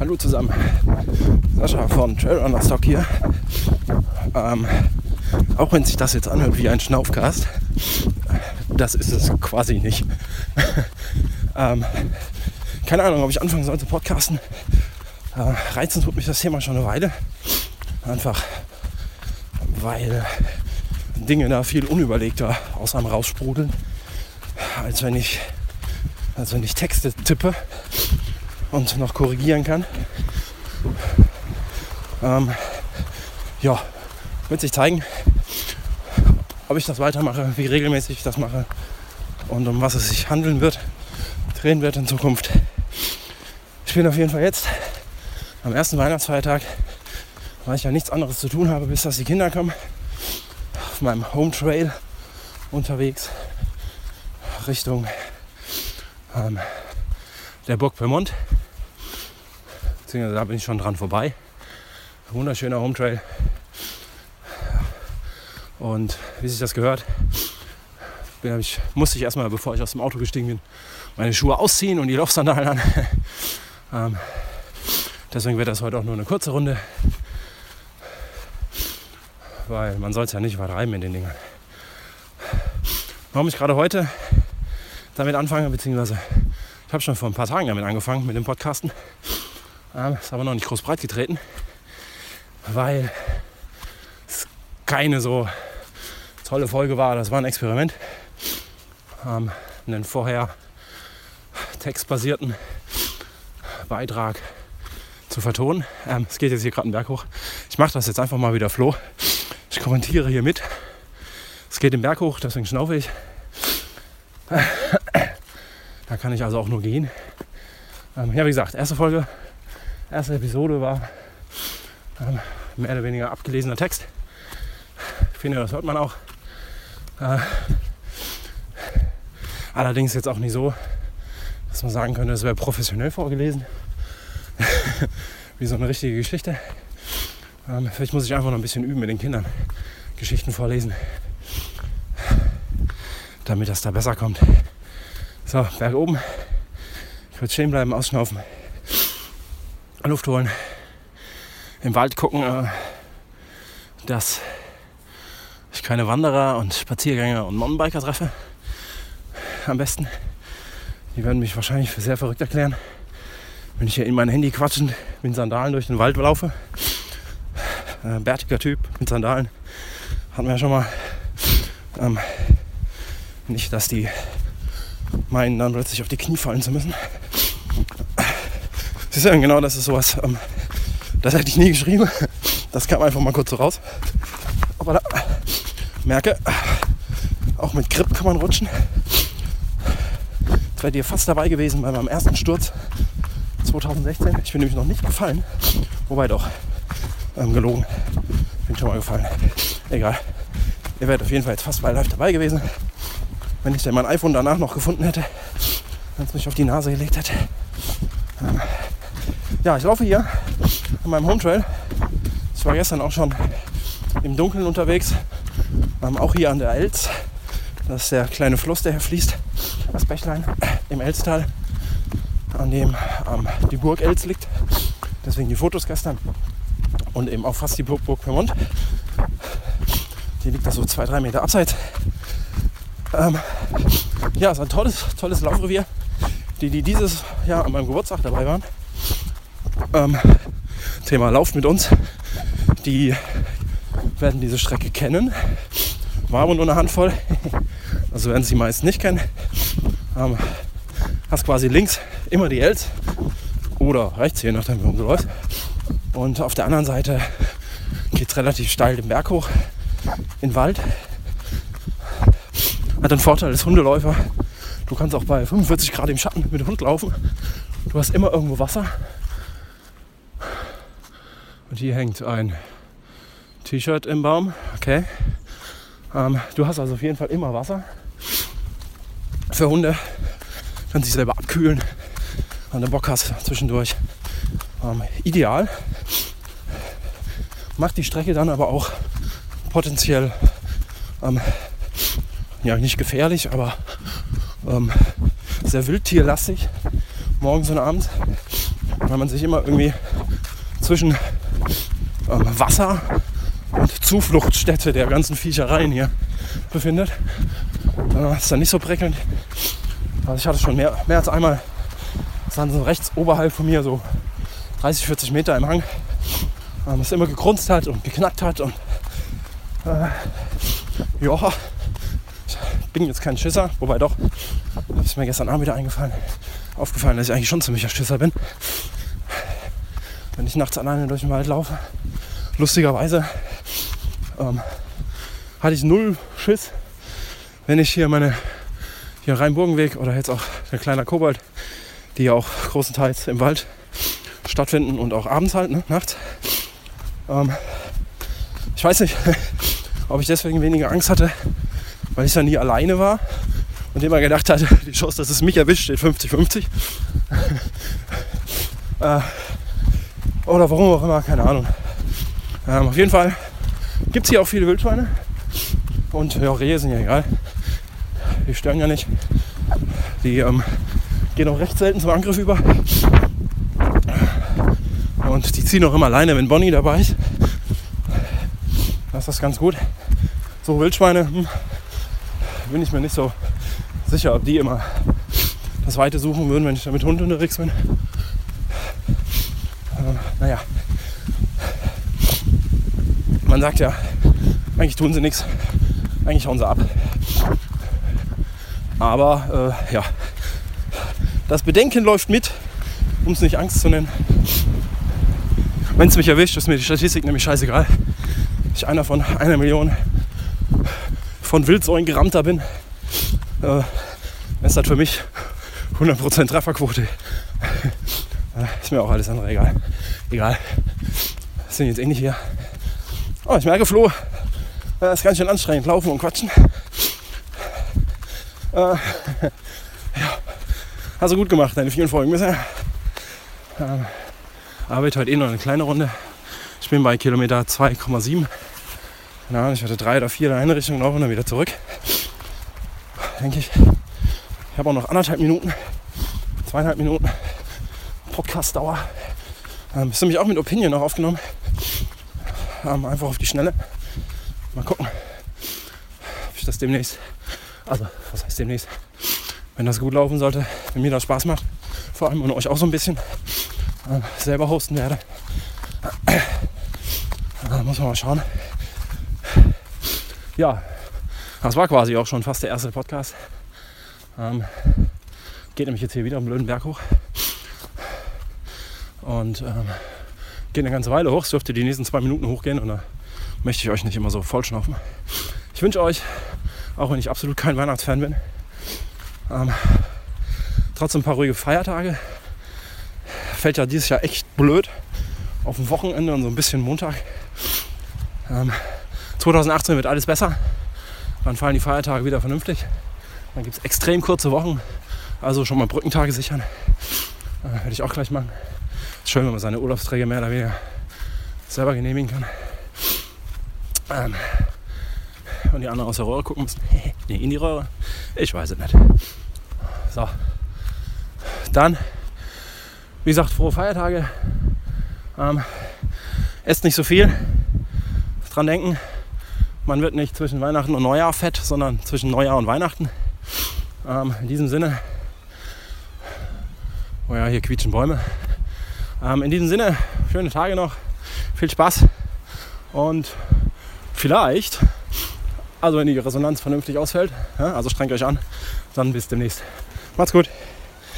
Hallo zusammen, Sascha von Trailrunner Stock hier. Ähm, auch wenn sich das jetzt anhört wie ein Schnaufcast, das ist es quasi nicht. ähm, keine Ahnung, ob ich anfangen sollte podcasten. Äh, reizend tut mich das Thema schon eine Weile. Einfach weil Dinge da viel unüberlegter aus einem raussprudeln, als wenn ich, als wenn ich Texte tippe und noch korrigieren kann. Ähm, ja, wird sich zeigen, ob ich das weitermache, wie regelmäßig ich das mache und um was es sich handeln wird, drehen wird in Zukunft. Ich bin auf jeden Fall jetzt am ersten Weihnachtsfeiertag, weil ich ja nichts anderes zu tun habe, bis dass die Kinder kommen, auf meinem Home Trail unterwegs Richtung ähm, der Burg Vermont. Beziehungsweise da bin ich schon dran vorbei. Wunderschöner Home Trail. Und wie sich das gehört, bin, ich, musste ich erstmal, bevor ich aus dem Auto gestiegen bin, meine Schuhe ausziehen und die Laufsandalen an. ähm, deswegen wird das heute auch nur eine kurze Runde. Weil man soll es ja nicht übertreiben in den Dingen. Warum ich gerade heute damit anfange, beziehungsweise ich habe schon vor ein paar Tagen damit angefangen, mit dem Podcasten. Ähm, ist aber noch nicht groß breit getreten, weil es keine so tolle Folge war. Das war ein Experiment. Ähm, einen vorher textbasierten Beitrag zu vertonen. Ähm, es geht jetzt hier gerade einen Berg hoch. Ich mache das jetzt einfach mal wieder floh. Ich kommentiere hier mit. Es geht den Berg hoch, deswegen schnaufe ich. Da kann ich also auch nur gehen. Ähm, ja, wie gesagt, erste Folge erste Episode war ähm, mehr oder weniger abgelesener Text. Ich finde, das hört man auch. Äh, allerdings jetzt auch nicht so, dass man sagen könnte, es wäre professionell vorgelesen. Wie so eine richtige Geschichte. Ähm, vielleicht muss ich einfach noch ein bisschen üben mit den Kindern. Geschichten vorlesen. Damit das da besser kommt. So, Berg oben. Ich würde stehen bleiben, ausschnaufen. Luft holen, im Wald gucken, äh, dass ich keine Wanderer und Spaziergänger und Mountainbiker treffe. Am besten. Die werden mich wahrscheinlich für sehr verrückt erklären, wenn ich hier in mein Handy quatschend mit Sandalen durch den Wald laufe. Äh, bärtiger Typ mit Sandalen. Hatten wir ja schon mal. Ähm, nicht, dass die meinen, dann plötzlich auf die Knie fallen zu müssen. Sie sagen genau, das ist sowas, ähm, das hätte ich nie geschrieben. Das kam einfach mal kurz so raus. Aber da merke, auch mit Grip kann man rutschen. Jetzt wäre ihr fast dabei gewesen bei meinem ersten Sturz 2016. Ich bin nämlich noch nicht gefallen. Wobei doch, ähm, gelogen. Bin schon mal gefallen. Egal. Ihr werdet auf jeden Fall jetzt fast bei live dabei gewesen. Wenn ich denn mein iPhone danach noch gefunden hätte, wenn es mich auf die Nase gelegt hätte. Ähm, ja, ich laufe hier an meinem Home Trail. Ich war gestern auch schon im Dunkeln unterwegs. Ähm, auch hier an der Elz. Das ist der kleine Fluss, der hier fließt. Das Bächlein im Elztal, an dem ähm, die Burg Elz liegt. Deswegen die Fotos gestern. Und eben auch fast die Burg, Vermont. Die liegt da so zwei, drei Meter abseits. Ähm, ja, ist ein tolles, tolles Laufrevier. Die, die dieses Jahr an meinem Geburtstag dabei waren, ähm, Thema Lauft mit uns. Die werden diese Strecke kennen. War aber nur eine Handvoll. Also werden sie meist nicht kennen. Ähm, hast quasi links immer die Els oder rechts, je nachdem, wo du läufst. Und auf der anderen Seite geht es relativ steil den Berg hoch in den Wald. Hat den Vorteil als Hundeläufer. Du kannst auch bei 45 Grad im Schatten mit dem Hund laufen. Du hast immer irgendwo Wasser. Und hier hängt ein T-Shirt im Baum. Okay. Ähm, du hast also auf jeden Fall immer Wasser. Für Hunde. Kannst sich selber abkühlen. Wenn du Bock hast zwischendurch. Ähm, ideal. Macht die Strecke dann aber auch potenziell ähm, ja nicht gefährlich, aber ähm, sehr wildtierlastig. Morgens und abends. weil man sich immer irgendwie zwischen ähm, Wasser und Zufluchtsstätte der ganzen Viechereien hier befindet. Äh, ist dann nicht so prickelnd. Also ich hatte schon mehr, mehr als einmal, dann so rechts oberhalb von mir, so 30, 40 Meter im Hang, ähm, es immer gekrunzt hat und geknackt hat und äh, ja, bin jetzt kein Schisser, wobei doch, ist mir gestern Abend wieder eingefallen, aufgefallen, dass ich eigentlich schon ziemlicher Schisser bin. Wenn ich nachts alleine durch den Wald laufe, lustigerweise ähm, hatte ich null Schiss, wenn ich hier meine hier Rheinburgenweg oder jetzt auch der kleine Kobold, die ja auch großenteils im Wald stattfinden und auch abends halt, ne, nachts. Ähm, ich weiß nicht, ob ich deswegen weniger Angst hatte, weil ich da nie alleine war und immer gedacht hatte, die Chance, dass es mich erwischt, steht 50-50. äh, oder warum auch immer, keine Ahnung. Ähm, auf jeden Fall gibt es hier auch viele Wildschweine. Und ja, Rehe sind ja egal. Die stören ja nicht. Die ähm, gehen auch recht selten zum Angriff über. Und die ziehen auch immer alleine, wenn Bonnie dabei ist. Das ist ganz gut. So Wildschweine hm, bin ich mir nicht so sicher, ob die immer das Weite suchen würden, wenn ich da mit Hund unterwegs bin. naja. Man sagt ja, eigentlich tun sie nichts. Eigentlich hauen sie ab. Aber äh, ja, das Bedenken läuft mit, um es nicht Angst zu nennen. Wenn es mich erwischt, ist mir die Statistik nämlich scheißegal. Ich einer von einer Million von Wildsäulen gerammter bin, äh, ist das für mich 100% Trefferquote. Äh, ist mir auch alles andere egal. Egal. Wir sind jetzt eh nicht hier. Oh, ich merke, Flo, das ist ganz schön anstrengend, laufen und quatschen. Äh, ja. Hast du gut gemacht, deine vielen Folgen bisher. Ähm, arbeite heute eh noch eine kleine Runde. Ich bin bei Kilometer 2,7. Ja, ich hatte drei oder vier in eine Richtung noch und dann wieder zurück. Denke ich. Ich habe auch noch anderthalb Minuten, zweieinhalb Minuten Podcast-Dauer. Ähm, bist du mich auch mit Opinion noch aufgenommen? Ähm, einfach auf die Schnelle. Mal gucken, ob ich das demnächst, also was heißt demnächst, wenn das gut laufen sollte, wenn mir das Spaß macht, vor allem und euch auch so ein bisschen äh, selber hosten werde. Da muss man mal schauen. Ja, das war quasi auch schon fast der erste Podcast. Ähm, geht nämlich jetzt hier wieder am blöden Berg hoch. Und ähm, geht eine ganze Weile hoch. Es dürfte die nächsten zwei Minuten hochgehen und da möchte ich euch nicht immer so vollschnaufen. Ich wünsche euch, auch wenn ich absolut kein Weihnachtsfan bin, ähm, trotzdem ein paar ruhige Feiertage. Fällt ja dieses Jahr echt blöd auf dem Wochenende und so ein bisschen Montag. Ähm, 2018 wird alles besser. Dann fallen die Feiertage wieder vernünftig. Dann gibt es extrem kurze Wochen. Also schon mal Brückentage sichern. Äh, Werde ich auch gleich machen. Ist schön, wenn man seine Urlaubsträger mehr oder weniger selber genehmigen kann. Ähm, und die anderen aus der Röhre gucken müssen. nee, in die Röhre. Ich weiß es nicht. So. Dann, wie gesagt, frohe Feiertage. Ähm, esst nicht so viel. Dran denken, man wird nicht zwischen Weihnachten und Neujahr fett, sondern zwischen Neujahr und Weihnachten. Ähm, in diesem Sinne, oh ja, hier quietschen Bäume. Ähm, in diesem Sinne, schöne Tage noch, viel Spaß und vielleicht, also wenn die Resonanz vernünftig ausfällt, ja, also strengt euch an, dann bis demnächst. Macht's gut.